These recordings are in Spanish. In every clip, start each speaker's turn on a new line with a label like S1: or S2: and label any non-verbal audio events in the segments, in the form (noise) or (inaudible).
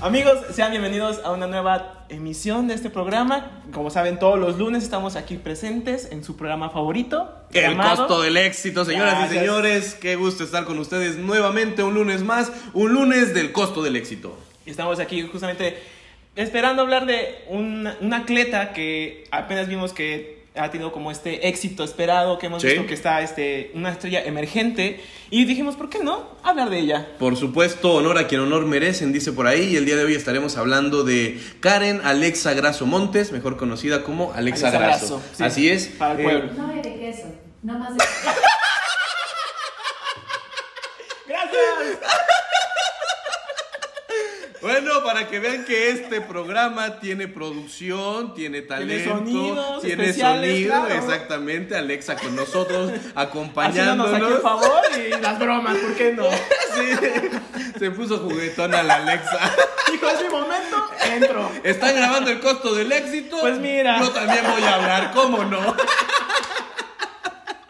S1: Amigos, sean bienvenidos a una nueva emisión de este programa. Como saben, todos los lunes estamos aquí presentes en su programa favorito.
S2: El
S1: llamado-
S2: costo del éxito, señoras
S1: Gracias.
S2: y señores. Qué gusto estar con ustedes nuevamente un lunes más. Un lunes del costo del éxito.
S1: Estamos aquí justamente esperando hablar de un, un atleta que apenas vimos que ha tenido como este éxito esperado, que hemos
S2: Sí.
S1: visto que está este, una estrella emergente. Y dijimos, ¿por qué no hablar de ella?
S2: Por supuesto, honor a quien honor merecen, dice por ahí. Y el día de hoy estaremos hablando de Karen Alexa Grasso Montes, mejor conocida como Alexa,
S1: Alexa
S2: Grasso.
S1: Grasso, sí.
S2: Así es.
S1: Para el
S2: Eh,
S1: pueblo.
S3: No hay de queso, no más de (laughs)
S1: ¡Gracias!
S2: Bueno, para que vean que este programa tiene producción, tiene talento,
S1: sonidos
S2: tiene sonido,
S1: claro.
S2: exactamente. Alexa con nosotros, (laughs) acompañándonos.
S1: aquí el favor y las bromas, ¿por qué no? (laughs)
S2: Sí, se puso juguetona la Alexa.
S1: Hijo, es mi momento, entro.
S2: ¿Están grabando el costo del éxito?
S1: Pues mira.
S2: Yo también voy a hablar, ¿cómo no?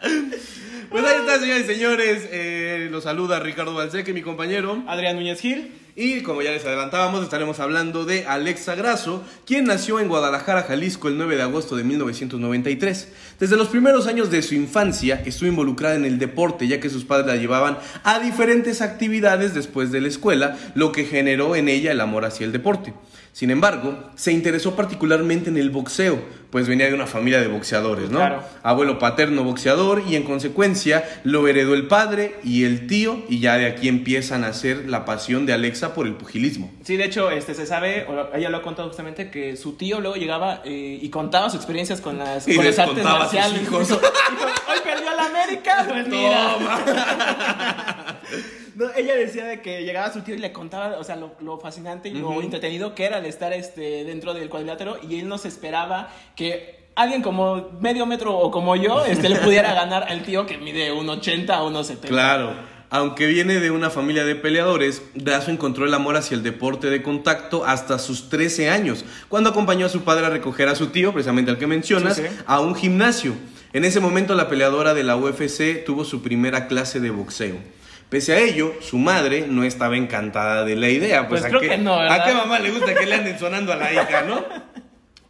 S2: (laughs) Pues ahí está, señores y señores. Eh, los saluda Ricardo Balseque, mi compañero.
S1: Adrián Núñez Gil.
S2: Y como ya les adelantábamos, estaremos hablando de Alexa Grasso, quien nació en Guadalajara, Jalisco, el 9 de agosto de 1993. Desde los primeros años de su infancia estuvo involucrada en el deporte, ya que sus padres la llevaban a diferentes actividades después de la escuela, lo que generó en ella el amor hacia el deporte. Sin embargo, se interesó particularmente en el boxeo, pues venía de una familia de boxeadores, ¿no?
S1: Claro.
S2: Abuelo paterno boxeador y en consecuencia lo heredó el padre y el tío y ya de aquí empieza a nacer la pasión de Alexa por el pugilismo.
S1: Sí, de hecho, este, se sabe, ella lo ha contado justamente, que su tío luego llegaba eh, y contaba sus experiencias con las,
S2: Y
S1: con
S2: les
S1: las artes
S2: a
S1: marciales.
S2: hijos.
S1: Dijo, hoy perdió la América, (laughs) pues mira. (laughs) No, ella decía de que llegaba su tío y le contaba, o sea, lo, lo fascinante y lo entretenido que era el estar este, dentro del cuadrilátero y él no se esperaba que alguien como medio metro o como yo este, le pudiera ganar al tío que mide 1,80 a 1,70.
S2: Claro. Aunque viene de una familia de peleadores, Grasso encontró el amor hacia el deporte de contacto hasta sus 13 años, cuando acompañó a su padre a recoger a su tío, precisamente al que mencionas,
S1: Sí, sí.
S2: a un gimnasio. En ese momento la peleadora de la UFC tuvo su primera clase de boxeo. Pese a ello, su madre no estaba encantada de la idea. Pues,
S1: Pues
S2: ¿a
S1: creo
S2: qué-
S1: que no.
S2: ¿A qué mamá le gusta que le anden sonando a la hija, no? (laughs)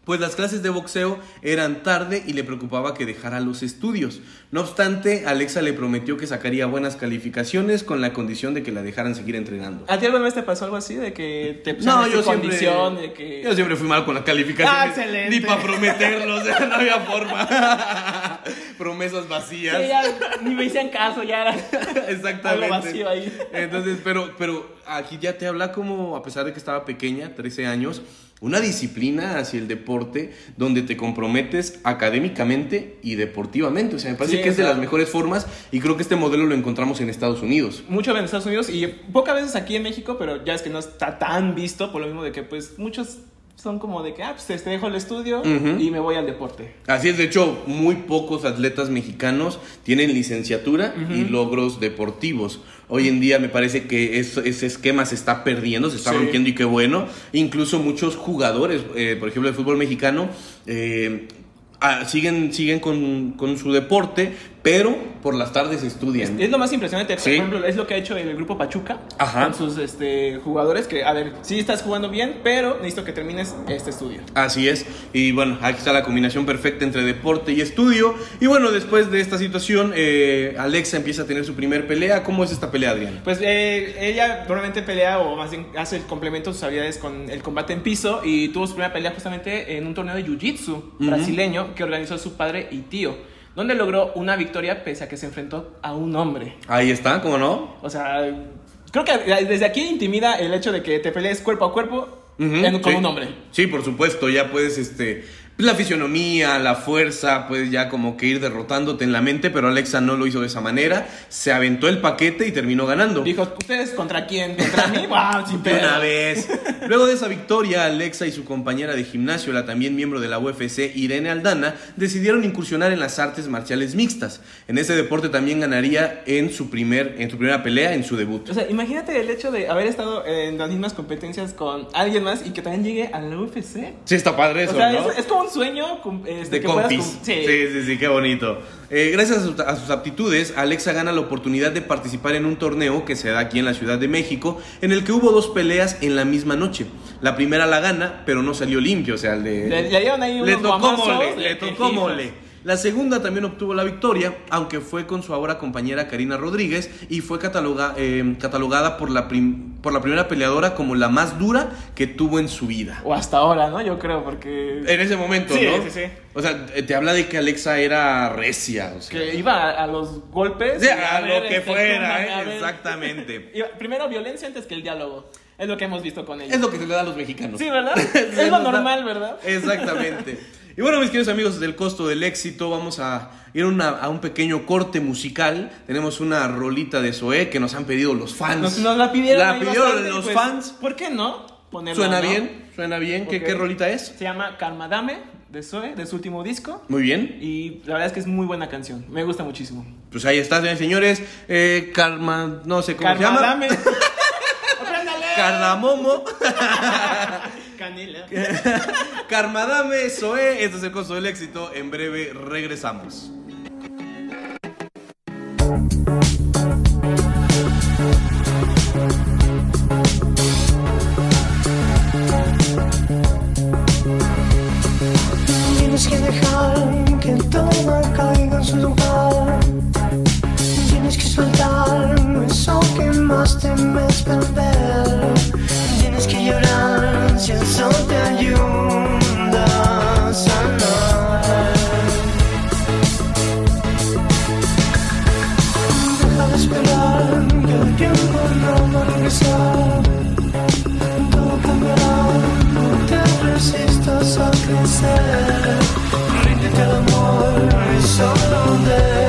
S2: Pues las clases de boxeo eran tarde y le preocupaba que dejara los estudios. No obstante, Alexa le prometió que sacaría buenas calificaciones con la condición de que la dejaran seguir entrenando.
S1: ¿A ti alguna vez te pasó algo así? De que te
S2: No,
S1: pusieron
S2: yo siempre,
S1: condición, de que...
S2: yo siempre fui mal con las calificaciones.
S1: Ah, excelente.
S2: Ni para prometerlo, (laughs) o sea, no había forma. (laughs) Promesas vacías.
S1: Sí, ya ni me hicieron caso, ya era (laughs)
S2: Exactamente.
S1: algo vacío ahí.
S2: Entonces, pero, pero aquí ya te habla como, a pesar de que estaba pequeña, 13 años, una disciplina hacia el deporte donde te comprometes académicamente y deportivamente. O sea, me parece
S1: Sí,
S2: que es de las mejores formas y creo que este modelo lo encontramos en Estados Unidos.
S1: Mucho en Estados Unidos y pocas veces aquí en México, pero ya es que no está tan visto por lo mismo de que pues muchos son como de que, ah, pues te dejo el estudio y me voy al deporte.
S2: Así es, de hecho, muy pocos atletas mexicanos tienen licenciatura y logros deportivos. Hoy en día me parece que eso- ese esquema se está perdiendo, se está
S1: Sí.
S2: rompiendo y qué bueno. Incluso muchos jugadores, eh, por ejemplo, de fútbol mexicano, eh, ah, siguen, siguen con, con su deporte, pero por las tardes estudian.
S1: Es lo más impresionante, por
S2: Sí.
S1: ejemplo, es lo que ha hecho el grupo Pachuca
S2: Ajá.
S1: con sus este, jugadores, que a ver, sí estás jugando bien, pero necesito que termines este estudio.
S2: Así es, y bueno, aquí está la combinación perfecta entre deporte y estudio. Y bueno, después de esta situación, eh, Alexa empieza a tener su primer pelea. ¿Cómo es esta pelea, Adrián?
S1: Pues eh, ella normalmente pelea o más bien hace el complemento de sus habilidades con el combate en piso y tuvo su primera pelea justamente en un torneo de jiu-jitsu brasileño que organizó su padre y tío, donde logró una victoria pese a que se enfrentó a un hombre.
S2: Ahí está, ¿cómo no?
S1: O sea, creo que desde aquí intimida el hecho de que te pelees cuerpo a cuerpo en- con
S2: sí.
S1: un hombre.
S2: Sí, por supuesto, ya puedes este, la fisionomía, la fuerza, puedes ya como que ir derrotándote en la mente, pero Alexa no lo hizo de esa manera. Se aventó el paquete y terminó ganando.
S1: Dijo, ¿ustedes contra quién? ¿Contra mí? (laughs) ¡Wow! Sin pedo.
S2: una vez. (laughs) Luego de esa victoria, Alexa y su compañera de gimnasio, la también miembro de la UFC, Irene Aldana, decidieron incursionar en las artes marciales mixtas. En ese deporte también ganaría en su, primer, en su primera pelea, en su debut.
S1: O sea, imagínate el hecho de haber estado en las mismas competencias con alguien más y que también llegue a la UFC.
S2: Sí, está padre eso,
S1: o sea,
S2: ¿no?
S1: es, es como un sueño este,
S2: de
S1: que
S2: compis. Sí. sí, sí, qué bonito. Eh, gracias a, su- a sus aptitudes, Alexa gana la oportunidad de participar en un torneo que se da aquí en la Ciudad de México, en el que hubo dos peleas en la misma noche. La primera la gana, pero no salió limpio, o sea, el de...
S1: Le- le dieron ahí
S2: le
S1: unos
S2: tocó
S1: guamazos
S2: mole,
S1: de
S2: le tocó mole. La segunda también obtuvo la victoria, aunque fue con su ahora compañera Karina Rodríguez y fue cataloga- eh, catalogada por la, prim- por la primera peleadora como la más dura que tuvo en su vida.
S1: O hasta ahora, ¿no? Yo creo, porque...
S2: En ese momento,
S1: Sí,
S2: ¿no?
S1: sí, sí.
S2: O sea, te habla de que Alexa era recia. O sea,
S1: Que iba a, a los golpes.
S2: Sí, a
S1: ver,
S2: lo que
S1: este,
S2: fuera, ¿eh?
S1: a ver.
S2: Exactamente. (laughs)
S1: Primero violencia antes que el diálogo. Es lo que hemos visto con ella.
S2: Es lo que se le da a los mexicanos.
S1: Sí, ¿verdad? (laughs) Es lo normal, ¿verdad?
S2: Exactamente. Y bueno, mis queridos amigos del costo del éxito, vamos a ir a una- a un pequeño corte musical. Tenemos una rolita de Zoé que nos han pedido los fans.
S1: Nos, nos la pidieron.
S2: La pidieron
S1: bastante,
S2: los
S1: pues,
S2: fans.
S1: ¿Por qué no? Ponerla,
S2: Suena
S1: ¿no?
S2: bien, suena bien. ¿Qué,
S1: Ok.
S2: ¿Qué rolita es?
S1: Se llama Karmadame de Zoe, de su último disco.
S2: Muy bien.
S1: Y la verdad es que es muy buena canción. Me gusta muchísimo.
S2: Pues ahí está, señores. Eh, Karma, no sé cómo se llama. (laughs) Cardamomo. (laughs)
S1: Canela. (laughs)
S2: Karmadame, Zoé. Este es el costo del éxito. En breve regresamos.
S4: Tienes que dejar que todo caiga en su lugar. Tienes que soltar eso que más temes perder. Tienes que llorar eso te ayuda a sanar. Deja de esperar que el tiempo no va a regresar. Todo cambiará, no te resistas a crecer. Ríndete al amor y solo déjate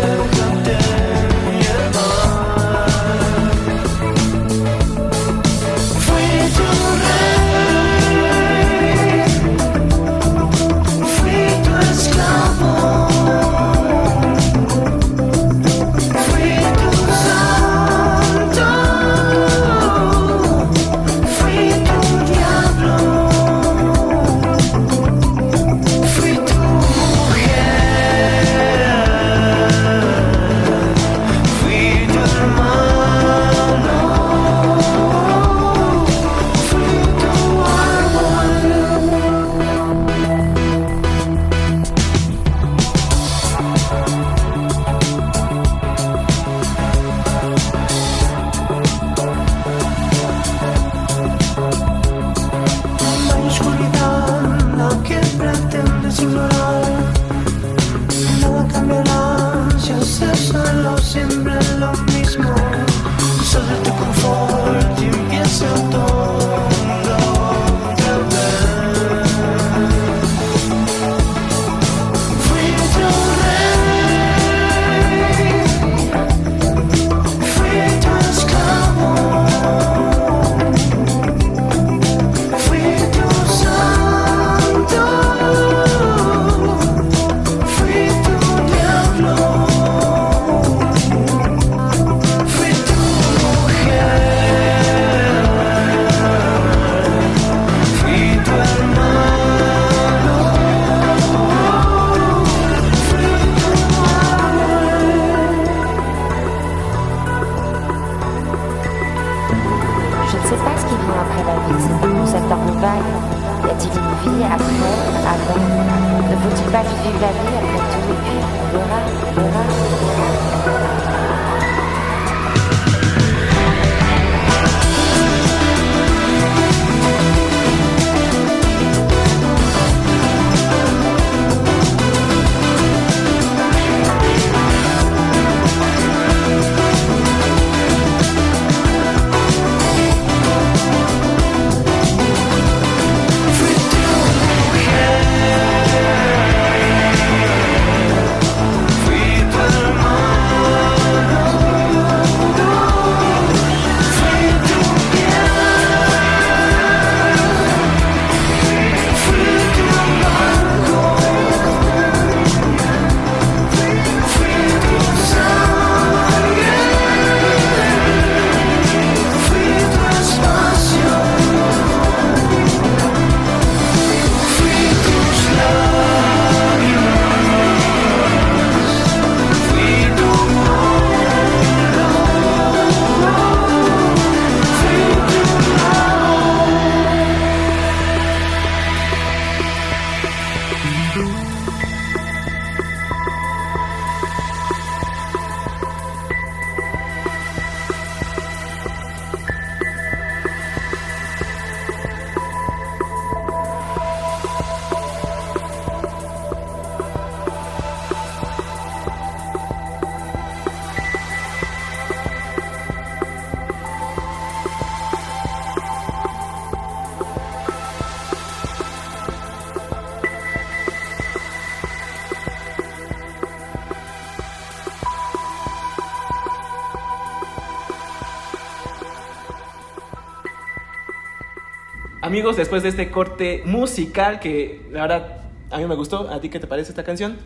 S1: Amigos, después de este corte musical que la verdad a mí me gustó, ¿a ti qué te parece esta canción?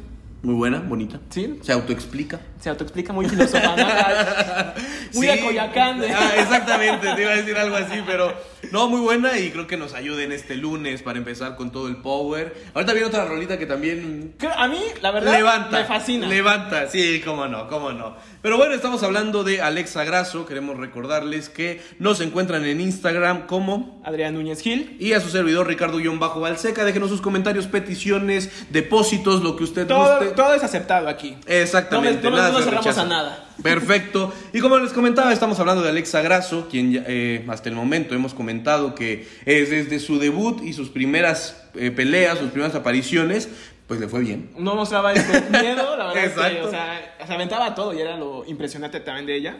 S2: Muy buena, bonita.
S1: ¿Sí?
S2: Se autoexplica.
S1: Se autoexplica muy filósofa, ¿no? (laughs) Muy
S2: Sí.
S1: a Coyacán. ¿eh?
S2: Ah, exactamente, te iba a decir algo así, pero no, muy buena y creo que nos ayuden este lunes para empezar con todo el power. Ahorita viene otra rolita que también
S1: A mí, la verdad,
S2: levanta.
S1: me fascina.
S2: Levanta, sí, cómo no, cómo no. Pero bueno, estamos hablando de Alexa Grasso. Queremos recordarles que nos encuentran en Instagram como
S1: Adrián Núñez Gil.
S2: y a su servidor Ricardo-Balseca. Déjenos sus comentarios, peticiones, depósitos, lo que usted
S1: Todo,
S2: guste.
S1: todo es aceptado aquí.
S2: Exactamente,
S1: No me- no
S2: nada
S1: nos cerramos a nada.
S2: Perfecto. Y como les comentaba, estamos hablando de Alexa Grasso, quien eh, hasta el momento hemos comentado que es desde su debut y sus primeras eh, peleas, sus primeras apariciones, pues le fue bien.
S1: No mostraba este (laughs) miedo, la verdad. es que, o sea, se aventaba todo y era lo impresionante también de ella.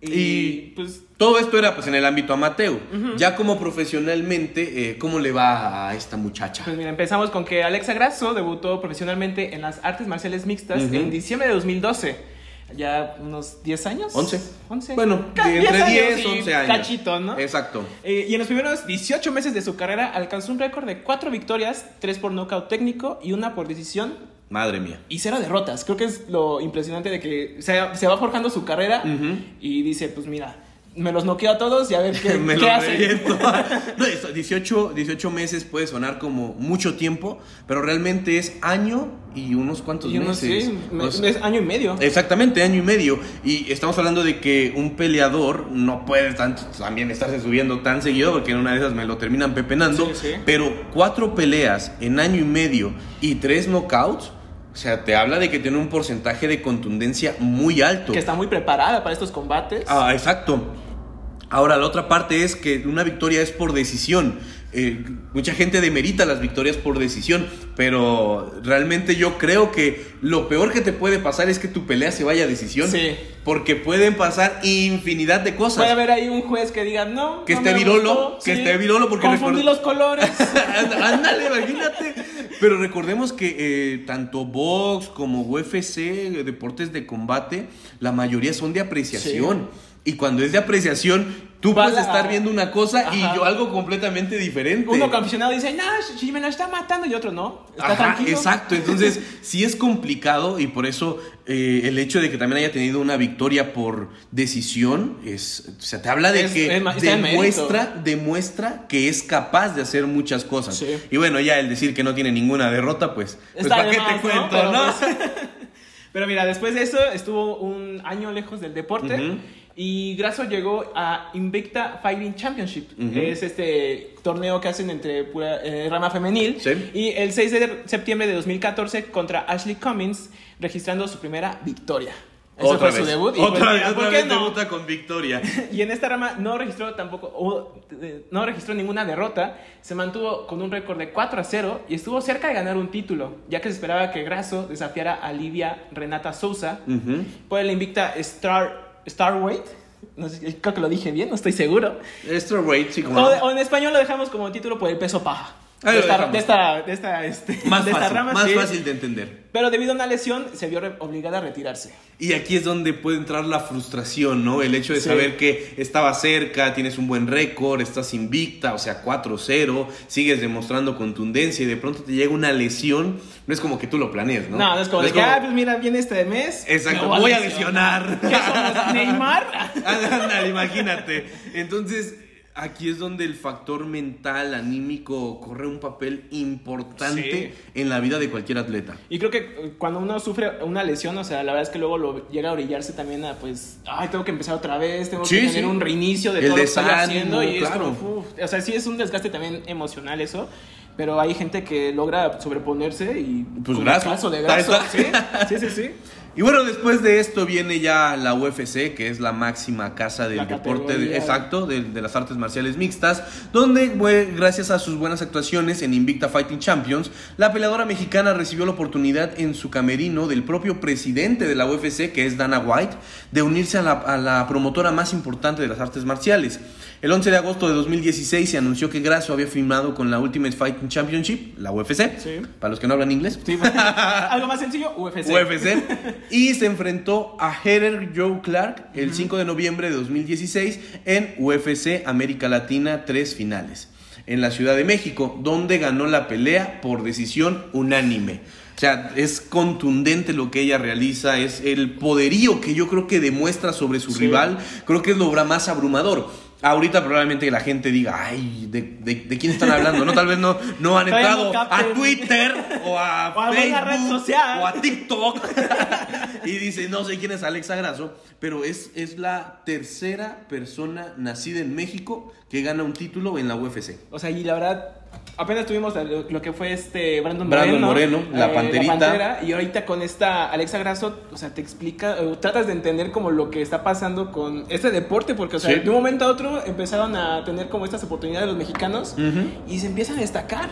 S1: Y,
S2: Y-
S1: pues
S2: Todo esto era pues en el ámbito amateur. Ya como profesionalmente, eh, ¿cómo le va a esta muchacha?
S1: Pues mira, empezamos con que Alexa Grasso debutó profesionalmente en las artes marciales mixtas
S2: Ujú.
S1: en diciembre de 2012. Ya unos 10 años.
S2: 11.
S1: 11.
S2: Bueno, entre 10,
S1: y
S2: 11 años.
S1: Cachito, ¿no?
S2: Exacto.
S1: Eh, y en los primeros 18 meses de su carrera alcanzó un récord de 4 victorias, 3 por nocaut técnico y una por decisión
S2: Madre mía.
S1: y cero derrotas. Creo que es lo impresionante de que se, se va forjando su carrera
S2: Ujú.
S1: y dice, pues mira, me los noqueo a todos y a ver qué, (laughs)
S2: Me
S1: qué
S2: reviento. (laughs) (laughs) No, eso, 18, 18 meses puede sonar como mucho tiempo, pero realmente es año y unos cuantos
S1: Y unos,
S2: meses.
S1: sí, me- es año y medio.
S2: Exactamente, año y medio. Y estamos hablando de que un peleador no puede tanto, también estarse subiendo tan seguido, porque en una de esas me lo terminan pepenando.
S1: Sí, sí.
S2: Pero cuatro peleas en año y medio y tres knockouts, o sea, te habla de que tiene un porcentaje de contundencia muy alto.
S1: que está muy preparada para estos combates.
S2: Ah, exacto. Ahora, la otra parte es que una victoria es por decisión. Eh, mucha gente demerita las victorias por decisión, pero realmente yo creo que lo peor que te puede pasar es que tu pelea se vaya a decisión.
S1: Sí.
S2: Porque pueden pasar infinidad de cosas.
S1: Puede haber ahí un juez que diga, no.
S2: Que
S1: no
S2: esté virolo,
S1: gustó",
S2: que esté virolo porque
S1: Confundí los colores. (laughs)
S2: Ándale, imagínate. Pero recordemos que eh, tanto box como UFC, eh, deportes de combate, la mayoría son de apreciación. Y cuando es de apreciación, tú
S1: Va
S2: puedes
S1: la-
S2: estar viendo una cosa y yo algo completamente diferente.
S1: Uno como aficionado dice, no, si me la está matando y otro no. Está
S2: Ajá,
S1: tranquilo.
S2: exacto. Entonces, (laughs) sí es complicado y por eso eh, el hecho de que también haya tenido una victoria por decisión es, o sea, te habla de
S1: Es-
S2: que
S1: es
S2: demuestra, demuestra que es capaz de hacer muchas cosas.
S1: Sí.
S2: Y bueno, ya el decir que no tiene ninguna derrota, pues, pues ¿para qué te cuento,
S1: Pero,
S2: no?
S1: pues, (laughs) Pero mira, después de eso estuvo un año lejos del deporte. Y Grasso llegó a Invicta Fighting Championship.
S2: Ujú.
S1: Es este torneo que hacen entre pura eh, rama femenil.
S2: Sí.
S1: Y el 6 de septiembre de 2014 contra Ashley Cummins, registrando su primera victoria. Ese
S2: Otra
S1: fue
S2: vez.
S1: su debut. Y
S2: Otra
S1: pues,
S2: vez, otra
S1: ¿por qué
S2: vez
S1: no?
S2: debuta con victoria. (laughs)
S1: Y en esta rama no registró tampoco, o, eh, no registró ninguna derrota, se mantuvo con un récord de 4 a 0 y estuvo cerca de ganar un título, ya que se esperaba que Grasso desafiara a Livia Renata Sousa
S2: Ujú.
S1: por el invicta Star, Starweight. No sé, creo que lo dije bien, no estoy seguro.
S2: Extra weight, sí, como
S1: o en español lo dejamos como título por el peso paja.
S2: Ahí
S1: de, esta, de esta, de esta, este, (laughs)
S2: Más
S1: de esta
S2: fácil,
S1: rama,
S2: más
S1: sí.
S2: fácil de entender.
S1: Pero debido a una lesión se vio obligada a retirarse.
S2: Y aquí es donde puede entrar la frustración, ¿no? El hecho de
S1: Sí.
S2: saber que estaba cerca, tienes un buen récord, estás invicta, o sea, 4-0, sigues demostrando contundencia y de pronto te llega una lesión, no es como que tú lo planees, ¿no?
S1: No, no es como de que, ah, pues mira, viene este mes.
S2: Exacto,
S1: me
S2: voy a lesionar.
S1: ¿Qué somos, (laughs) Neymar?
S2: Ándale, imagínate. Entonces, aquí es donde el factor mental, anímico, corre un papel importante en la vida de cualquier atleta.
S1: Y creo que eh, cuando uno sufre una lesión, o sea, la verdad es que luego lo llega a orillarse también a, pues, ay, tengo que empezar otra vez, tengo
S2: Sí,
S1: que tener
S2: sí.
S1: un reinicio de
S2: El
S1: todo lo que estoy haciendo. Y es
S2: claro.
S1: como, uf, o sea, sí es un desgaste también emocional eso. Pero hay gente que logra sobreponerse y...
S2: Pues
S1: el caso de sí, sí, sí, sí. (laughs)
S2: Y bueno, después de esto viene ya la UFC, que es la máxima casa del deporte, de- exacto, de, de las artes marciales mixtas, donde gracias a sus buenas actuaciones en Invicta Fighting Champions, la peleadora mexicana recibió la oportunidad en su camerino del propio presidente de la UFC, que es Dana White, de unirse a la, a la promotora más importante de las artes marciales. El 11 de agosto de 2016 se anunció que Grasso había firmado con la Ultimate Fighting Championship, la UFC,
S1: Sí.
S2: para los que no hablan inglés.
S1: Sí, (laughs) Algo más sencillo, UFC.
S2: UFC. (laughs) Y se enfrentó a Heather Joe Clark el 5 de noviembre de 2016 en UFC América Latina 3 finales. en la Ciudad de México, donde ganó la pelea por decisión unánime. O sea, es contundente lo que ella realiza, es el poderío que yo creo que demuestra sobre su
S1: Sí.
S2: rival, creo que es lo más abrumador. Ahorita probablemente la gente diga, ay, ¿de, de, de quién están hablando? No, tal vez no, no han entrado a. Twitter o a (laughs)
S1: O
S2: Facebook
S1: social.
S2: o a TikTok (laughs) y dice, no sé quién es Alexa Grasso, pero es, es la tercera persona nacida en México que gana un título en la UFC.
S1: O sea, y la verdad, apenas tuvimos lo, que fue este Brandon,
S2: Brandon
S1: Moreno.
S2: Moreno, la Panterita.
S1: Pantera, y ahorita con esta Alexa Grasso, o sea, te explica, o tratas de entender como lo que está pasando con este deporte, porque, o sea,
S2: Sí.
S1: de un momento a otro empezaron a tener como estas oportunidades los mexicanos y se empiezan a destacar.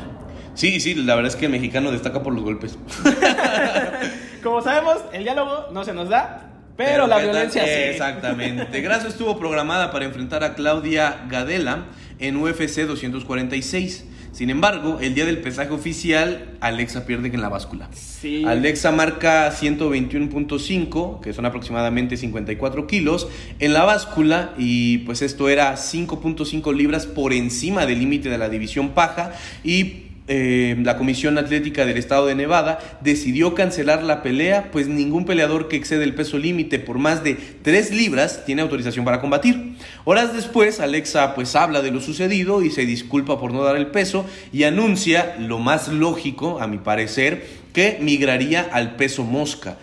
S2: Sí, sí, la verdad es que el mexicano destaca por los golpes. (laughs)
S1: Como sabemos, el diálogo no se nos da, pero, la violencia sí.
S2: Exactamente. Grasso estuvo programada para enfrentar a Claudia Gadela en UFC 246. Sin embargo, el día del pesaje oficial, Alexa pierde en la báscula.
S1: Sí.
S2: Alexa marca 121.5, que son aproximadamente 54 kilos, en la báscula y pues esto era 5.5 libras por encima del límite de la división paja y eh, la Comisión Atlética del Estado de Nevada decidió cancelar la pelea, pues ningún peleador que excede el peso límite por más de 3 libras tiene autorización para combatir. Horas después, Alexa pues habla de lo sucedido y se disculpa por no dar el peso y anuncia lo más lógico, a mi parecer, que migraría al peso mosca.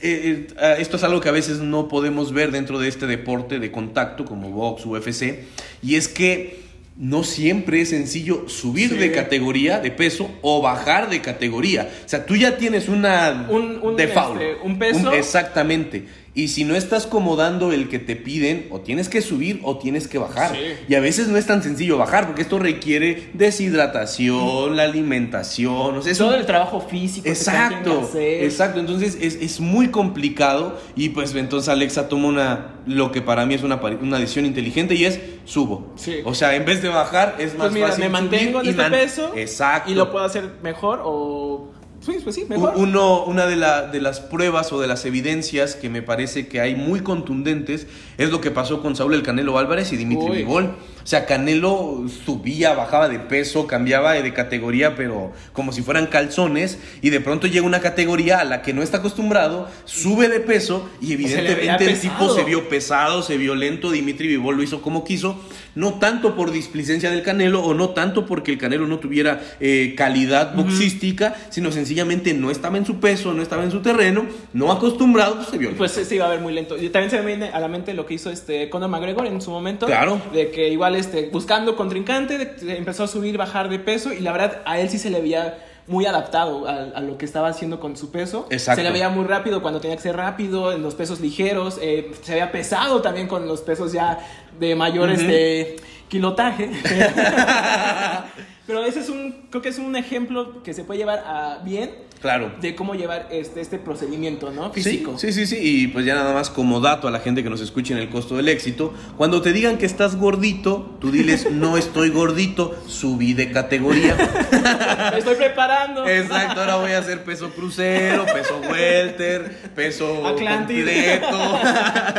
S2: Eh, eh, esto es algo que a veces no podemos ver dentro de este deporte de contacto como box, UFC, y es que no siempre es sencillo subir
S1: Sí.
S2: de categoría de peso o bajar de categoría. O sea, tú ya tienes una
S1: Un- un,
S2: default.
S1: este, un peso.
S2: exactamente. Y si no estás comodando el que te piden, o tienes que subir o tienes que bajar.
S1: Sí.
S2: Y a veces no es tan sencillo bajar, porque esto requiere deshidratación, la alimentación, o sea,
S1: Todo
S2: un-
S1: el trabajo físico. que
S2: Exacto, exacto. Entonces es, es muy complicado y pues entonces Alexa toma una, lo que para mí es una, una decisión inteligente y es subo.
S1: Sí.
S2: O sea, en vez de bajar es más
S1: Pues mira,
S2: fácil
S1: me mantengo en este
S2: man-
S1: peso
S2: Exacto.
S1: y lo puedo hacer mejor o... Sí, pues sí,
S2: U-
S1: mejor.
S2: Uno, una de, la- de las pruebas o de las evidencias que me parece que hay muy contundentes es lo que pasó con Saúl el Canelo Álvarez y Dimitri
S1: Uy.
S2: O sea, Canelo subía, bajaba de peso, cambiaba de categoría, pero como si fueran calzones, y de pronto llega una categoría a la que no está acostumbrado, sube de peso y evidentemente el tipo se vio pesado, se vio lento, Dimitri Vivol lo hizo como quiso, no tanto por displicencia del Canelo o no tanto porque el Canelo no tuviera eh, calidad boxística, sino sencillamente no estaba en su peso, no estaba en su terreno, no acostumbrado, pues se vio.
S1: Pues se iba a ver muy lento. Y también se me viene a la mente lo que hizo este Conor McGregor en su momento.
S2: Claro.
S1: De que igual este, buscando contrincante, empezó a subir, bajar de peso. Y la verdad, a él sí se le veía muy adaptado a, a lo que estaba haciendo con su peso.
S2: Exacto.
S1: Se le veía muy rápido cuando tenía que ser rápido, en los pesos ligeros. eh, se veía pesado también con los pesos ya de mayor este, kilotaje. (laughs) Pero ese es un, creo que es un ejemplo que se puede llevar a bien
S2: claro.
S1: de cómo llevar este, este procedimiento, ¿no? Físico.
S2: Sí, sí, sí. Y pues ya nada más como dato a la gente que nos escuche en el costo del éxito, cuando te digan que estás gordito, tú diles, (laughs) no estoy gordito, subí de categoría. (laughs)
S1: Me estoy preparando.
S2: Exacto, ahora voy a hacer peso crucero, peso welter, peso
S1: Atlántide.
S2: completo.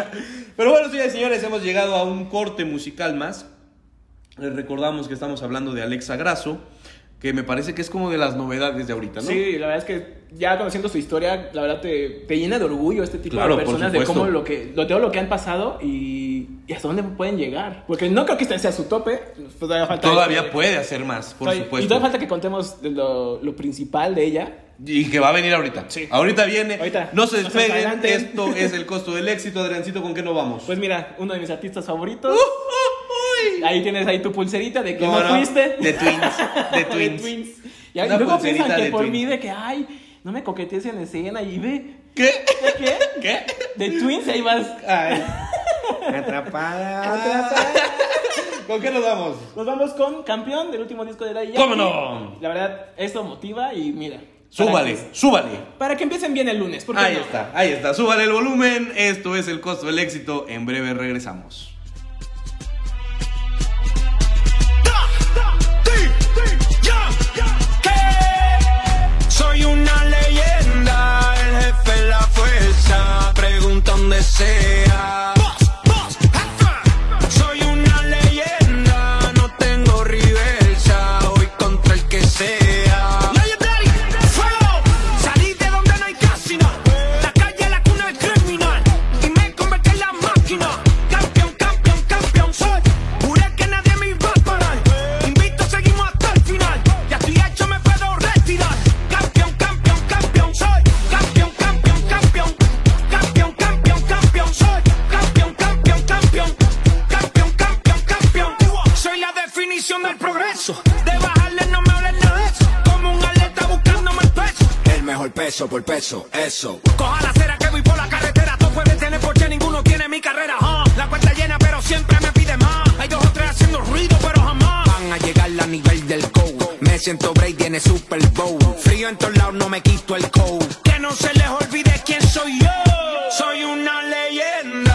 S2: (laughs) Pero bueno, señores y señores, hemos llegado a un corte musical más. Les recordamos que estamos hablando de Alexa Grasso, que me parece que es como de las novedades de ahorita, ¿no?
S1: Sí, la verdad es que ya conociendo su historia, la verdad te, te llena de orgullo este tipo
S2: Claro,
S1: de personas de cómo lo que, lo, todo lo que han pasado y, y hasta dónde pueden llegar. Porque no creo que este sea su tope. pues todavía falta
S2: Todavía
S1: este-
S2: puede hacer más, por
S1: todavía-
S2: supuesto.
S1: Y todavía falta que contemos de lo, lo principal de ella.
S2: Y que va a venir ahorita.
S1: Sí.
S2: Ahorita viene.
S1: Ahorita.
S2: No se despeguen. Esto es el costo del éxito. Adriancito, ¿con qué no vamos?
S1: Pues mira, uno de mis artistas favoritos.
S2: Uy.
S1: Ahí tienes ahí tu pulserita de que
S2: ¿Cómo
S1: no, fuiste.
S2: De Twins. (laughs) De
S1: De
S2: Twins.
S1: Y
S2: Una
S1: luego piensan que por
S2: Twins.
S1: mí de que, ay, no me coquetees en escena y ve.
S2: ¿Qué?
S1: ¿De qué?
S2: ¿Qué?
S1: De Twins, ahí vas.
S2: Ay. (laughs) Atrapada. ¿Con qué nos vamos?
S1: Nos vamos con campeón del último disco de Daddy Yankee.
S2: ¿Cómo no?
S1: La verdad, esto motiva y mira. para
S2: Súbale,
S1: que-
S2: súbale.
S1: Para que empiecen bien el lunes. ¿por qué
S2: Ahí
S1: no?
S2: está, ahí está. Súbale el volumen. Esto es el costo del éxito. En breve regresamos.
S5: desea. Peso por peso, eso. Coja la acera que voy por la carretera. Todos pueden tener porque ninguno tiene mi carrera. ah. La cuenta llena, pero siempre me pide más. Hay dos o tres haciendo ruido, pero jamás van a llegar a nivel del cold. Me siento Brady en el Super Bowl. Frío en todos lados, no me quito el cold. Que no se les olvide quién soy yo. Soy una leyenda,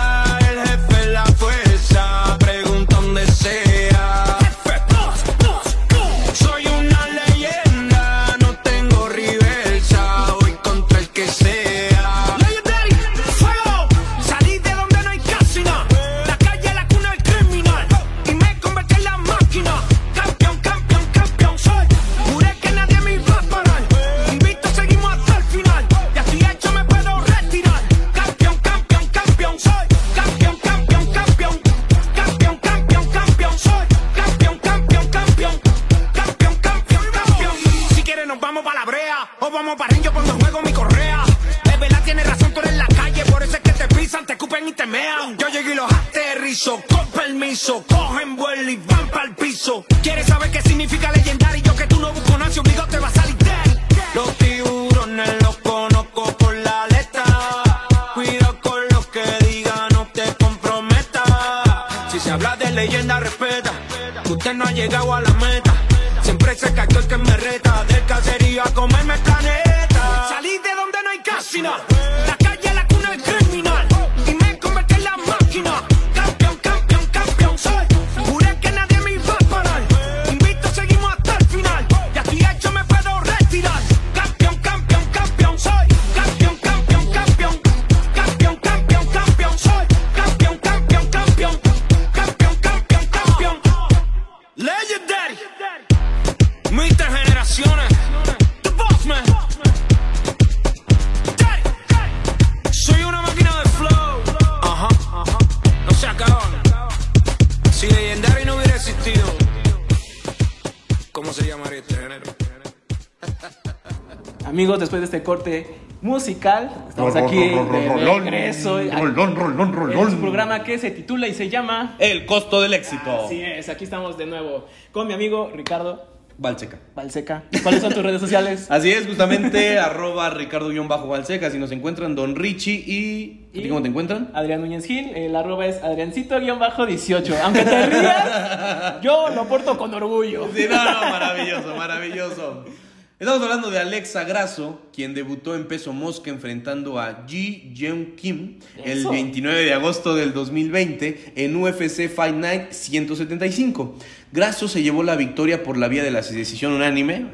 S1: Amigos, después de este corte musical, estamos aquí de regreso en su programa que se titula y se llama
S2: El costo del éxito.
S1: Así es, aquí estamos de nuevo con mi amigo Ricardo
S2: Valseca.
S1: Balseca. ¿Cuáles son tus redes sociales? (laughs)
S2: Así es, justamente, (laughs) arroba Ricardo-Valseca, si nos encuentran Don Richie y... ¿A ti
S1: Y-
S2: cómo te encuentran?
S1: Adrián Núñez Gil, el arroba es Adriancito-18. Aunque te rías, (laughs) yo lo porto con orgullo.
S2: Sí, no, no, maravilloso, maravilloso. Estamos hablando de Alexa Grasso, quien debutó en peso mosca enfrentando a Ji Jeon Kim el
S1: Eso.
S2: 29 de agosto del 2020 en UFC Fight Night 175. Grasso se llevó la victoria por la vía de la decisión unánime.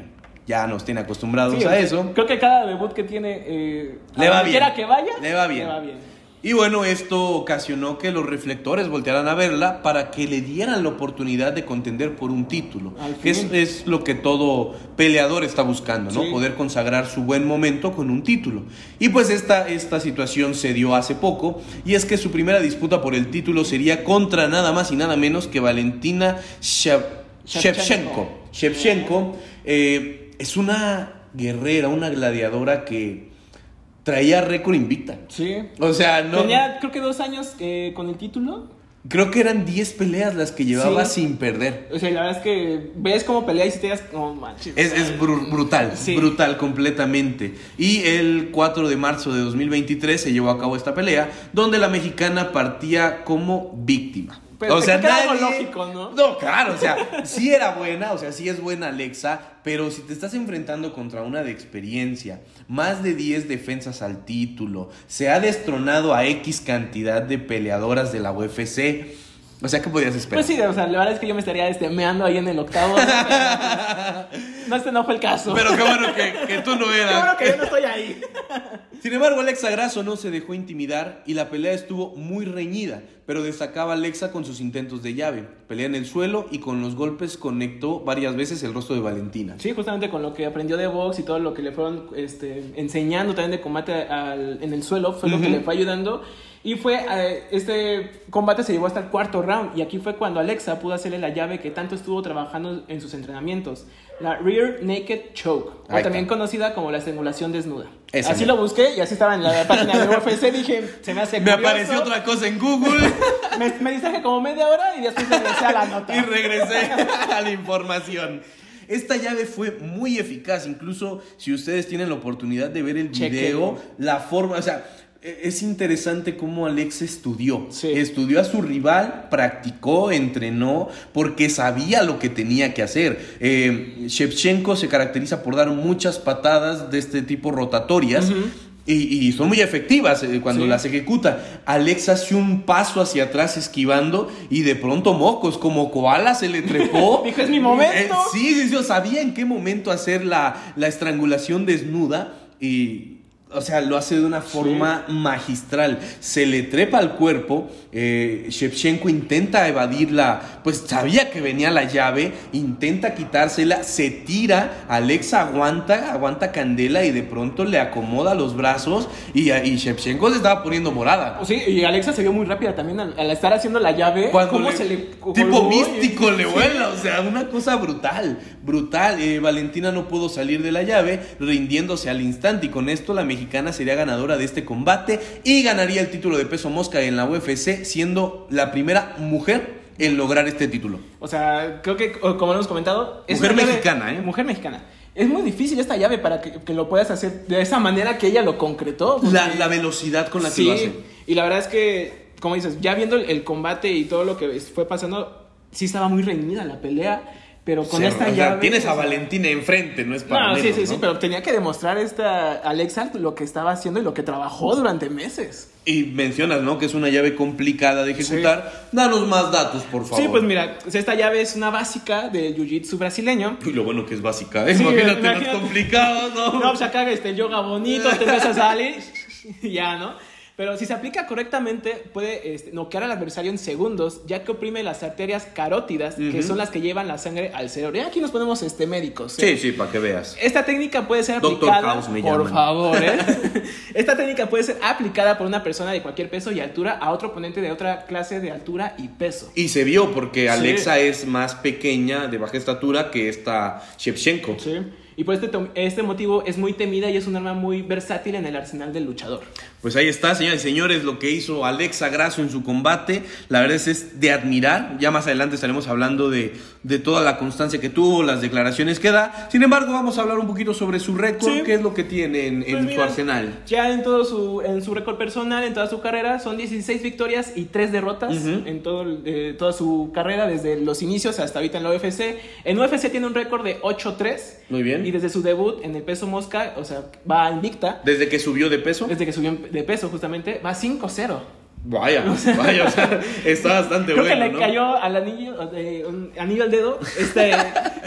S2: Ya nos tiene acostumbrados
S1: Sí,
S2: a eso.
S1: Creo que cada debut que tiene, eh,
S2: Le
S1: a
S2: va bien.
S1: que vaya,
S2: Le va bien.
S1: Le va bien.
S2: Y bueno, esto ocasionó que los reflectores voltearan a verla para que le dieran la oportunidad de contender por un título. Que es, lo que todo peleador está buscando, ¿no?
S1: Sí.
S2: Poder consagrar su buen momento con un título. Y pues esta, esta situación se dio hace poco, y es que su primera disputa por el título sería contra nada más y nada menos que Valentina Shev- Shevchenko. Shevchenko eh, es una guerrera, una gladiadora que traía récord invicta.
S1: Sí.
S2: O sea, no.
S1: Tenía, creo que dos años eh, con el título.
S2: Creo que eran 10 peleas las que llevaba
S1: Sí.
S2: sin perder.
S1: O sea, la verdad es que ves cómo pelea y si te digas, no manches.
S2: Es, es bru- brutal,
S1: Sí.
S2: brutal completamente. Y el 4 de marzo de 2023 se llevó a cabo esta pelea, donde la mexicana partía como víctima.
S1: Pero te queda algo lógico, ¿no?
S2: No, claro, o sea, sí era buena, o sea, sí es buena Alexa, pero si te estás enfrentando contra una de experiencia, más de 10 defensas al título, se ha destronado a X cantidad de peleadoras de la UFC, o sea, ¿qué podías esperar?
S1: Pues sí, o sea, la verdad es que yo me estaría este, meando ahí en el octavo. (laughs) ¿no? Este no fue el caso.
S2: Pero qué bueno que, que tú no
S1: Qué
S2: eras.
S1: bueno que yo no estoy ahí.
S2: Sin embargo, Alexa Grasso no se dejó intimidar y la pelea estuvo muy reñida, pero destacaba Alexa con sus intentos de llave. Pelea en el suelo y con los golpes conectó varias veces el rostro de Valentina.
S1: Sí, justamente con lo que aprendió de box y todo lo que le fueron este, enseñando también de combate al- en el suelo fue lo que le fue ayudando. Y fue, eh, este combate se llevó hasta el cuarto round. Y aquí fue cuando Alexa pudo hacerle la llave que tanto estuvo trabajando en sus entrenamientos. La Rear Naked Choke. O también conocida como la estrangulación desnuda.
S2: Esa
S1: así lo busqué y así estaba en la página de UFC. Dije, se me hace
S2: Me apareció otra cosa en Google (laughs)
S1: Me, me distraje como media hora y después regresé a la (laughs) nota.
S2: y regresé (laughs) a la información. Esta llave fue muy eficaz, incluso si ustedes tienen la oportunidad de ver el video, la forma, o sea, es interesante cómo Alex estudió.
S1: Sí.
S2: Estudió a su rival, practicó, entrenó, porque sabía lo que tenía que hacer. Eh, Shevchenko se caracteriza por dar muchas patadas de este tipo rotatorias. Y, y son muy efectivas eh, cuando
S1: Sí.
S2: las ejecuta. Alex hace un paso hacia atrás esquivando y de pronto mocos, como koala se le trepó. (laughs)
S1: Dijo, "Es mi momento".
S2: Eh, sí, sí, sí, yo sabía en qué momento hacer la, la estrangulación desnuda y, o sea, lo hace de una forma magistral. Se le trepa al cuerpo, eh, Shevchenko intenta evadirla, pues sabía que venía la llave, intenta quitársela, se tira, Alexa aguanta, aguanta candela y de pronto le acomoda los brazos y, y Shevchenko se estaba poniendo morada.
S1: Sí, y Alexa se vio muy rápida también al, al estar haciendo la llave.
S2: Cuando
S1: cómo
S2: le-
S1: se le
S2: tipo
S1: y-
S2: místico le (laughs)
S1: Sí.
S2: vuela, o sea, una cosa brutal, brutal. Eh, Valentina no pudo salir de la llave, rindiéndose al instante y con esto la mexicana sería ganadora de este combate y ganaría el título de peso mosca en la UFC, siendo la primera mujer en lograr este título.
S1: O sea, creo que, como lo hemos comentado.
S2: Mujer
S1: una llave-
S2: mexicana, ¿eh?
S1: Mujer mexicana. Es muy difícil esta llave para que, que lo puedas hacer de esa manera que ella lo concretó.
S2: La, la velocidad con la que lo hace.
S1: y la verdad es que, como dices, ya viendo el, el combate y todo lo que es- fue pasando, sí estaba muy reñida la pelea. Pero con
S2: Se-
S1: esta
S2: o sea,
S1: llave.
S2: tienes a Valentina enfrente, no es para
S1: No, sí,
S2: menos,
S1: sí, sí,
S2: ¿no?
S1: pero tenía que demostrar esta Alexa lo que estaba haciendo y lo que trabajó durante meses.
S2: Y mencionas, ¿no? Que es una llave complicada de ejecutar. Danos más datos, por favor.
S1: Sí, pues mira, esta llave es una básica de Jiu-Jitsu brasileño.
S2: Uy, lo bueno que es básica. ¿eh?
S1: Sí,
S2: imagínate,
S1: imagínate.
S2: complicadas, ¿no?
S1: No, pues acá este yoga bonito, te empieza a salir y (laughs) ya, ¿no? Pero si se aplica correctamente, puede este, noquear al adversario en segundos, ya que oprime las arterias carótidas, que son las que llevan la sangre al cerebro. Y aquí nos ponemos este, médicos. ¿eh?
S2: Sí, sí, para que veas.
S1: Esta técnica puede ser
S2: Doctor
S1: aplicada,
S2: House me
S1: por
S2: llaman.
S1: favor, ¿eh? (laughs) (laughs) Esta técnica puede ser aplicada por una persona de cualquier peso y altura a otro oponente de otra clase de altura y peso.
S2: Y se vio porque
S1: Sí.
S2: Alexa es más pequeña, de baja estatura, que esta Shevchenko.
S1: Sí. Y por este, este motivo es muy temida y es un arma muy versátil en el arsenal del luchador.
S2: Pues ahí está, señoras y señores, lo que hizo Alexa Grasso en su combate. La verdad es, es de admirar. Ya más adelante estaremos hablando de, de toda la constancia que tuvo, las declaraciones que da. Sin embargo, vamos a hablar un poquito sobre su récord,
S1: Sí.
S2: qué es lo que tiene en, en
S1: Pues
S2: su arsenal.
S1: Ya en todo su, en su récord personal, en toda su carrera, son 16 victorias y 3 derrotas en todo, eh, toda su carrera, desde los inicios hasta ahorita en la UFC. En UFC tiene un récord de 8-3.
S2: Muy bien.
S1: Y desde su debut en el peso mosca, o sea, va invicta.
S2: Desde que subió de peso.
S1: Desde que subió de peso, justamente, va 5-0.
S2: Vaya, vaya, o sea, (laughs) está bastante
S1: Creo
S2: bueno.
S1: que le
S2: ¿no?
S1: cayó al anillo, eh, un anillo al dedo. Este,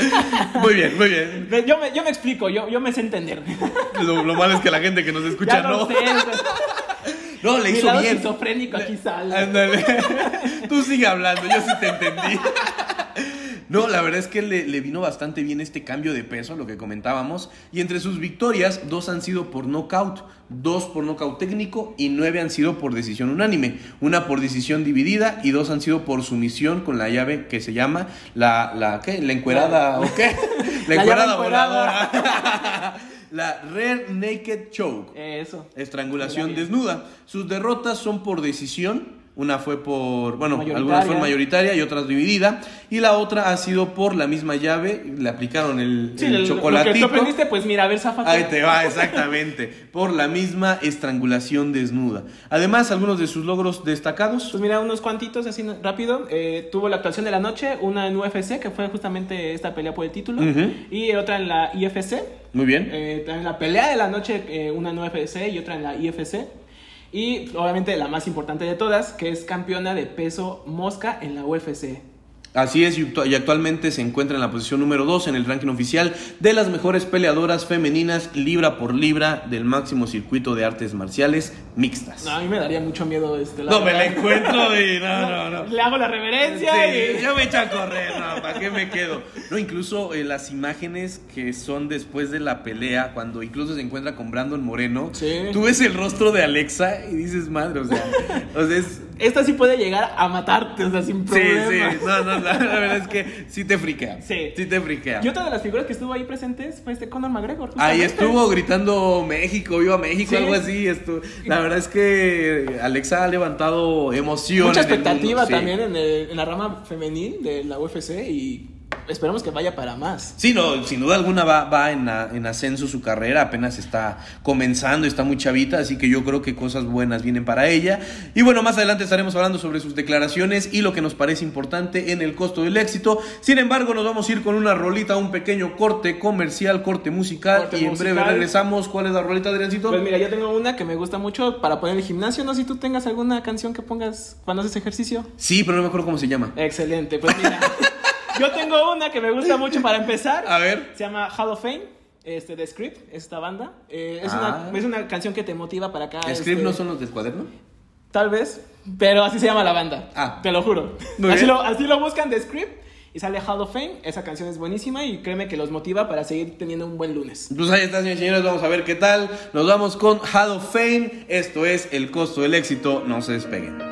S1: (laughs)
S2: Muy bien, muy bien.
S1: yo, me, yo me explico, yo, yo me sé entender. (laughs)
S2: Lo, lo malo es que la gente que nos escucha
S1: ya lo
S2: no.
S1: sé.
S2: No, le
S1: Mi
S2: hizo
S1: lado
S2: bien.
S1: esquizofrénico aquí sale.
S2: Ándale. Tú sigue hablando, yo sí te entendí. No, la verdad es que le, le vino bastante bien este cambio de peso, lo que comentábamos. Y entre sus victorias, dos han sido por knockout, dos por knockout técnico y nueve han sido por decisión unánime. Una por decisión dividida y dos han sido por sumisión con la llave que se llama la, la ¿qué? ¿La encuerada o qué? (laughs) La, encuerada voladora. (laughs) la Rare Naked Choke.
S1: Eso.
S2: Estrangulación desnuda. Sus derrotas son por decisión. Una fue por, bueno, algunas fueron mayoritaria y otras dividida. Y la otra ha sido por la misma llave. Le aplicaron el,
S1: Sí,
S2: el
S1: lo- lo que
S2: chocolatito.
S1: tú aprendiste, pues mira, a ver, zafate.
S2: Ahí te va, exactamente. Por la misma estrangulación desnuda. Además, algunos de sus logros destacados.
S1: Pues mira, unos cuantitos así rápido. Eh, tuvo la actuación de la noche, una en UFC, que fue justamente esta pelea por el título. Y otra en la IFC.
S2: Muy bien.
S1: Eh, la pelea de la noche, eh, una en UFC y otra en la IFC. Y obviamente la más importante de todas, que es campeona de peso mosca en la UFC.
S2: Así es, y actu- y actualmente se encuentra en la posición número 2 en el ranking oficial de las mejores peleadoras femeninas libra por libra del máximo circuito de artes marciales mixtas.
S1: No, a mí me daría mucho miedo este.
S2: No, me la encuentro y (laughs) no, no, no.
S1: Le hago la reverencia
S2: Sí,
S1: y.
S2: yo me echo a correr, no, ¿para qué me quedo? No, incluso eh, las imágenes que son después de la pelea, cuando incluso se encuentra con Brandon Moreno,
S1: Sí.
S2: tú ves el rostro de Alexa y dices, madre, o sea, o sea, es...
S1: Esta sí puede llegar a matarte, o sea, sin
S2: Sí,
S1: problema.
S2: sí, no, no, la, (laughs) la verdad es que sí te friquea.
S1: Sí.
S2: Sí te friquea.
S1: Y otra de las figuras que estuvo ahí presentes fue este Conor McGregor.
S2: Ahí estuvo gritando México, viva México,
S1: Sí.
S2: algo así. estu- La verdad es que Alexa ha levantado emoción.
S1: Mucha
S2: en
S1: expectativa
S2: sí.
S1: también en, el- en la rama femenil de la UFC y esperemos que vaya para más.
S2: Sí, no, sin duda alguna va, va en, a- en ascenso su carrera, apenas está comenzando, está muy chavita, así que yo creo que cosas buenas vienen para ella. Y bueno, más adelante estaremos hablando sobre sus declaraciones y lo que nos parece importante en el costo del éxito. Sin embargo, nos vamos a ir con una rolita, un pequeño corte comercial, corte musical,
S1: Corte
S2: y en breve regresamos. ¿Cuál es la rolita, Adriancito?
S1: Pues mira, yo tengo una que me gusta mucho para poner el gimnasio. No sé si tú tengas alguna canción que pongas cuando haces ejercicio.
S2: Sí, pero no me acuerdo cómo se llama.
S1: Excelente, pues mira. (laughs) yo tengo una que me gusta mucho para empezar.
S2: A ver.
S1: Se llama Hall of Fame. Este, de Script, esta banda. Eh, es,
S2: Ah.
S1: una, es una canción que te motiva para acá.
S2: ¿Script
S1: este,
S2: no son los del cuaderno?
S1: Tal vez, pero así se llama la banda.
S2: Ah.
S1: Te lo juro. Así lo, así lo buscan de Script y sale Hall of Fame. Esa canción es buenísima y créeme que los motiva para seguir teniendo un buen lunes.
S2: Pues ahí está, señores señores, vamos a ver qué tal. Nos vamos con Hall of Fame. Esto es el costo del éxito. No se despeguen.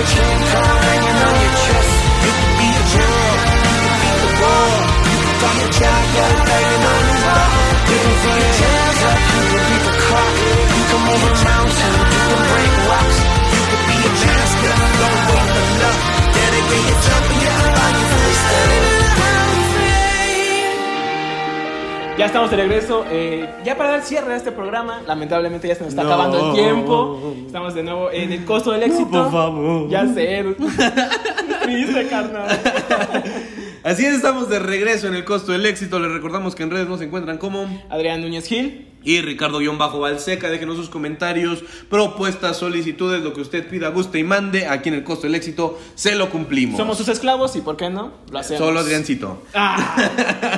S6: that you.
S1: Ya estamos de regreso. eh, ya para dar cierre a este programa, lamentablemente ya se nos está
S2: No.
S1: acabando el tiempo. Estamos de nuevo en el costo del éxito.
S2: por favor.
S1: Ya sé. (laughs) Triste, carnal. (laughs)
S2: Así es, estamos de regreso en el costo del éxito. Les recordamos que en redes nos encuentran como
S1: Adrián Núñez Gil.
S2: y Ricardo-Balseca. Déjenos sus comentarios, propuestas, solicitudes, lo que usted pida, guste y mande. Aquí en el costo del éxito se lo cumplimos.
S1: Somos sus esclavos y, ¿por qué no? Lo hacemos.
S2: Solo Adriancito.
S1: Ah,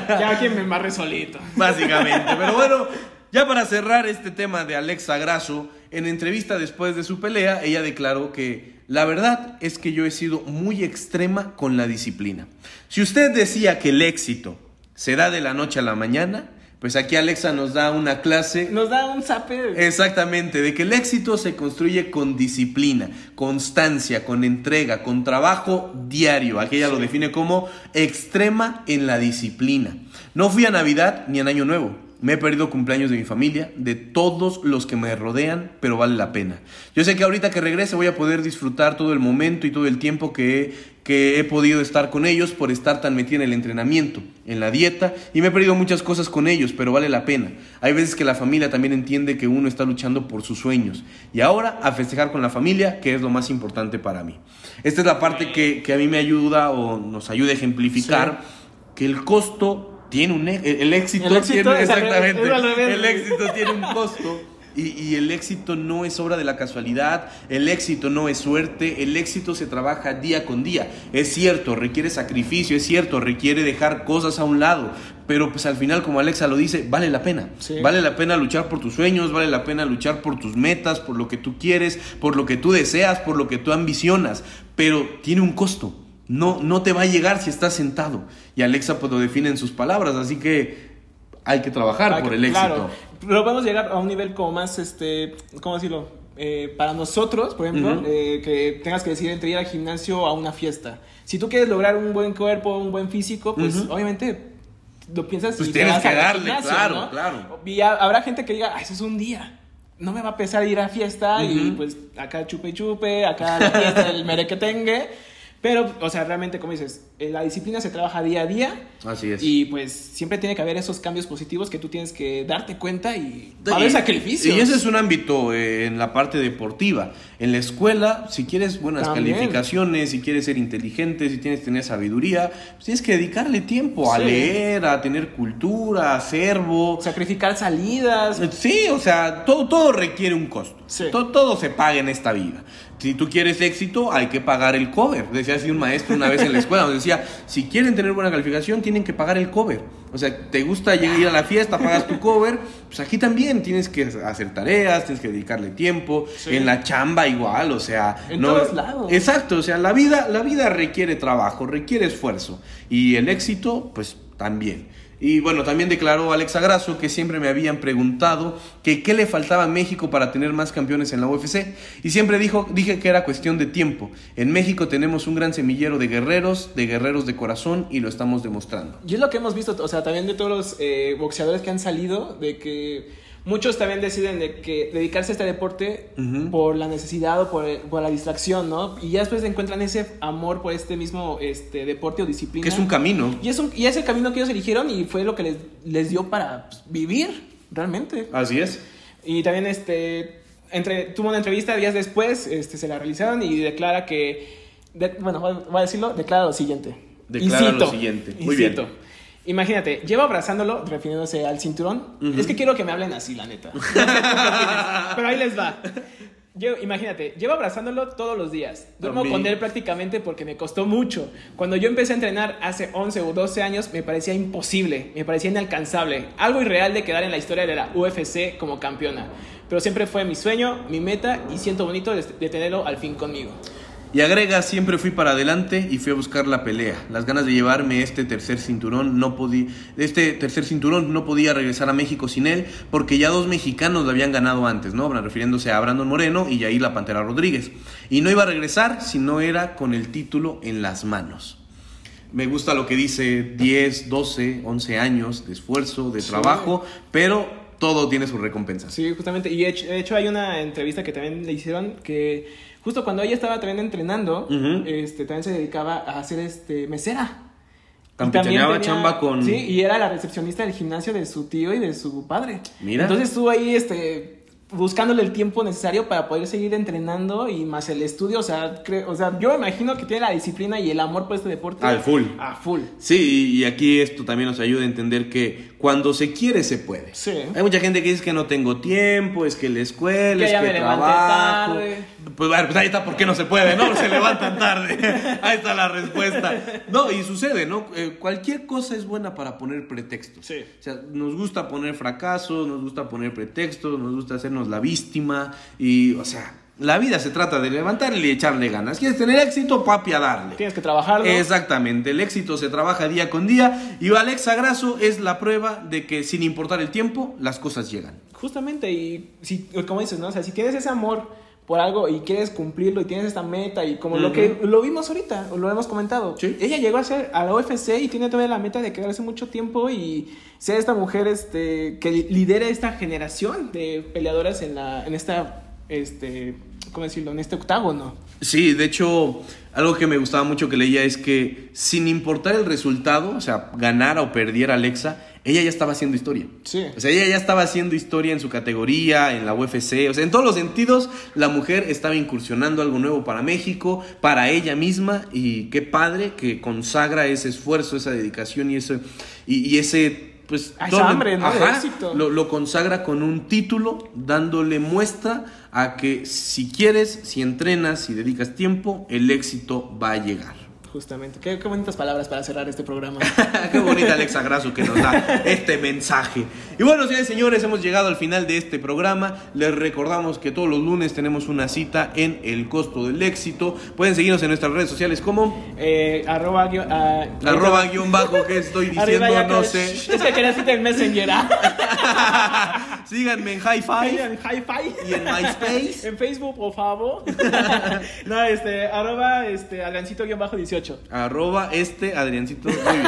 S1: (laughs) ya quien me embarre solito.
S2: Básicamente. Pero bueno, ya para cerrar este tema de Alexa Grasso, en entrevista después de su pelea, ella declaró que la verdad es que yo he sido muy extrema con la disciplina. Si usted decía que el éxito se da de la noche a la mañana, pues aquí Alexa nos da una clase
S1: Nos da un zape.
S2: Exactamente, de que el éxito se construye con disciplina, constancia, con entrega, con trabajo diario. Aquí ella lo define como extrema en la disciplina. No fui a Navidad ni a Año Nuevo. Me he perdido cumpleaños de mi familia, de todos los que me rodean, pero vale la pena. Yo sé que ahorita que regrese voy a poder disfrutar todo el momento y todo el tiempo que he, que he podido estar con ellos por estar tan metida en el entrenamiento, en la dieta, y me he perdido muchas cosas con ellos, pero vale la pena. Hay veces que la familia también entiende que uno está luchando por sus sueños. Y ahora a festejar con la familia, que es lo más importante para mí. Esta es la parte que, que a mí me ayuda o nos ayuda a ejemplificar que el costo tiene un... e- El éxito,
S1: El éxito
S2: tiene... Exactamente. El éxito tiene un costo. Y, y el éxito no es obra de la casualidad, el éxito no es suerte, el éxito se trabaja día con día. Es cierto, requiere sacrificio, es cierto, requiere dejar cosas a un lado, pero pues al final, como Alexa lo dice, vale la pena.
S1: Sí.
S2: Vale la pena luchar por tus sueños, vale la pena luchar por tus metas, por lo que tú quieres, por lo que tú deseas, por lo que tú ambicionas, pero tiene un costo. No, no te va a llegar si estás sentado. Y Alexa pues lo define en sus palabras, así que hay que trabajar por
S1: que-
S2: el éxito.
S1: Claro, pero podemos llegar a un nivel como más, este, ¿cómo decirlo? Eh, para nosotros, por ejemplo, eh, que tengas que decidir entre ir al gimnasio o a una fiesta. Si tú quieres lograr un buen cuerpo, un buen físico, pues obviamente lo piensas
S2: Pues
S1: y te
S2: tienes
S1: vas
S2: que darle,
S1: gimnasio,
S2: claro,
S1: ¿no?
S2: claro.
S1: Y ha- habrá gente que diga, "Ah, eso es un día. No me va a pesar ir a fiesta y pues acá chupe y chupe, acá la fiesta del merequetengue. Pero, o sea, realmente, como dices, eh, la disciplina se trabaja día a día.
S2: Así es.
S1: Y pues siempre tiene que haber esos cambios positivos que tú tienes que darte cuenta y va a
S2: Y-
S1: haber sacrificios.
S2: Y ese es un ámbito eh, en la parte deportiva. En la escuela, si quieres buenas
S1: También.
S2: calificaciones, si quieres ser inteligente, si tienes que tener sabiduría, pues tienes que dedicarle tiempo a
S1: Sí.
S2: leer, a tener cultura, acervo.
S1: Sacrificar salidas.
S2: Sí, o sea, todo, todo requiere un costo.
S1: Sí.
S2: To- todo se paga en esta vida. Si tú quieres éxito, hay que pagar el cover. Decía así un maestro una vez en la escuela, nos decía, si quieren tener buena calificación, tienen que pagar el cover. O sea, te gusta ir a la fiesta, pagas tu cover, pues aquí también tienes que hacer tareas, tienes que dedicarle tiempo,
S1: Sí.
S2: en la chamba igual, o sea,
S1: En todos lados.
S2: Exacto, o sea, la vida, la vida requiere trabajo, requiere esfuerzo y el éxito, pues también. Y bueno, también declaró Alexa Grasso que siempre me habían preguntado que qué le faltaba a México para tener más campeones en la UFC. Y siempre dijo, dije que era cuestión de tiempo. En México tenemos un gran semillero de guerreros, de guerreros de corazón y lo estamos demostrando.
S1: Y es lo que hemos visto, o sea, también de todos los eh, boxeadores que han salido, de que muchos también deciden de que dedicarse a este deporte por la necesidad o por, por la distracción, ¿no? Y ya después encuentran ese amor por este mismo este, deporte o disciplina.
S2: Que es un camino.
S1: Y es, un, y es el camino que ellos eligieron y fue lo que les, les dio para pues, vivir, realmente.
S2: Así es.
S1: Y también este, entre, tuvo una entrevista días después, este, se la realizaron y declara que, de- bueno, voy a- decirlo, declara lo siguiente.
S2: Declara
S1: Y
S2: lo siguiente.
S1: y
S2: Muy bien.
S1: cito, Imagínate, llevo abrazándolo, refiriéndose al cinturón. Es que quiero que me hablen así, la neta. No (laughs) sé Pero ahí les va. Yo, imagínate, llevo abrazándolo todos los días. Duermo con él prácticamente porque me costó mucho. Cuando yo empecé a entrenar hace 11 o 12 años, me parecía imposible, me parecía inalcanzable. Algo irreal de quedar en la historia de la UFC como campeona. Pero siempre fue mi sueño, mi meta y siento bonito de tenerlo al fin conmigo.
S2: Y agrega, siempre fui para adelante y fui a buscar la pelea. Las ganas de llevarme este tercer cinturón no podía, este tercer cinturón no podía regresar a México sin él, porque ya dos mexicanos lo habían ganado antes, ¿no? Refiriéndose a Brandon Moreno y Yair La Pantera Rodríguez. Y no iba a regresar si no era con el título en las manos. Me gusta lo que dice 10, 12, 11 años de esfuerzo, de
S1: Sí.
S2: trabajo, pero todo tiene su recompensa.
S1: Sí, justamente. Y de hecho hay una entrevista que también le hicieron que justo cuando ella estaba también entrenando, este, también se dedicaba a hacer este mesera.
S2: Campechaneaba chamba con...
S1: Sí, y era la recepcionista del gimnasio de su tío y de su padre.
S2: Mira.
S1: Entonces estuvo ahí, este buscándole el tiempo necesario para poder seguir entrenando y más el estudio, o sea, o sea, yo me imagino que tiene la disciplina y el amor por este deporte
S2: Al full.
S1: A full.
S2: Sí, y aquí esto también nos ayuda a entender que cuando se quiere, se puede.
S1: Sí.
S2: Hay mucha gente que dice que no tengo tiempo, es que la escuela,
S1: Que
S2: es que trabajo.
S1: tarde.
S2: Pues, pues ahí está, ¿por qué no se puede? No, se levantan tarde. (laughs) ahí está la respuesta. No, y sucede, ¿no? Eh, cualquier cosa es buena para poner pretextos.
S1: Sí.
S2: O sea, nos gusta poner fracasos, nos gusta poner pretextos, nos gusta hacernos la víctima y, o sea, la vida se trata de levantarle y echarle ganas. ¿Quieres tener éxito? Papi, a darle.
S1: Tienes que trabajarlo.
S2: Exactamente, el éxito se trabaja día con día y Alexa Grasso es la prueba de que sin importar el tiempo, las cosas llegan.
S1: Justamente, y si, como dices, ¿no? O sea, si tienes ese amor por algo y quieres cumplirlo y tienes esta meta y como lo que lo vimos ahorita, o lo hemos comentado.
S2: Sí.
S1: Ella llegó a ser a la UFC y tiene todavía la meta de quedarse mucho tiempo y ser esta mujer este que lidera esta generación de peleadoras en la en esta este ¿cómo decirlo? en este octágono.
S2: Sí, de hecho, algo que me gustaba mucho que leía es que sin importar el resultado, o sea, ganara o perdiera Alexa, ella ya estaba haciendo historia.
S1: Sí.
S2: O sea, ella ya estaba haciendo historia en su categoría, en la UFC, o sea, en todos los sentidos, la mujer estaba incursionando algo nuevo para México, para ella misma, y qué padre que consagra ese esfuerzo, esa dedicación y ese, y, y ese, pues...
S1: Esa hambre, ¿no? de
S2: Ajá,
S1: éxito.
S2: lo, lo consagra con un título, dándole muestra a que si quieres, si entrenas, si dedicas tiempo, el éxito va a llegar.
S1: Justamente. Qué, qué bonitas palabras para cerrar este programa. (laughs)
S2: Qué bonita Alexa Grasso que nos da este mensaje. Y bueno, señores y señores, hemos llegado al final de este programa. Les recordamos que todos los lunes tenemos una cita en El Costo del Éxito. Pueden seguirnos en nuestras redes sociales como
S1: Eh, arroba, guión- ah,
S2: arroba guion bajo que estoy (laughs) diciendo, no sé.
S1: Es que quería decirte en Messenger. (laughs)
S2: Síganme en Hi-Fi
S1: en Hi-Fi.
S2: y en MySpace. (laughs)
S1: En Facebook, por favor. (laughs) no, este, arroba, este, Adriancito-18.
S2: Arroba este Adriancito. Muy bien.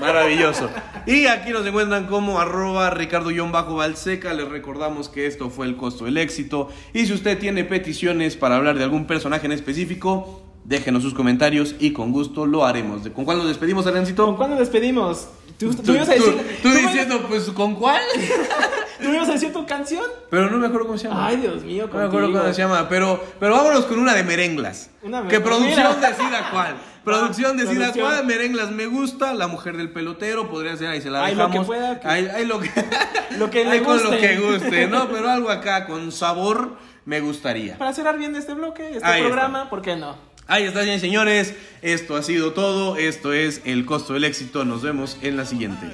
S2: Maravilloso. Y aquí nos encuentran como arroba Ricardo-Balseca. Les recordamos que esto fue el costo del éxito. Y si usted tiene peticiones para hablar de algún personaje en específico, déjenos sus comentarios y con gusto lo haremos. ¿Con cuál nos despedimos,
S1: ¿Con
S2: Adriancito?
S1: cuándo despedimos? ¿Tú, tú
S2: Tú,
S1: ibas a decir,
S2: tú- tú
S1: tú me-
S2: diciendo, pues, ¿con cuál? (laughs)
S1: ¿tú ibas a decir tu canción?
S2: Pero no me acuerdo cómo se llama.
S1: Ay, Dios mío,
S2: No me acuerdo
S1: contigo.
S2: cómo se llama, pero, pero vámonos con una de merenglas.
S1: Una
S2: que
S1: mer-
S2: producción decida cuál. (laughs) Producción decida
S1: producción.
S2: cuál. Merenglas me gusta. La mujer del pelotero podría ser, ahí se la
S1: Ay, lo que
S2: dejamos.
S1: pueda, que-
S2: lo que, (laughs)
S1: Lo que le
S2: ahí con lo
S1: guste.
S2: que guste, ¿no? Pero algo acá con sabor me gustaría.
S1: Para cerrar bien este bloque, este
S2: Ahí
S1: programa, ¿por qué no?
S2: Ahí está, señores. Esto ha sido todo. Esto es El Costo del Éxito. Nos vemos en la siguiente.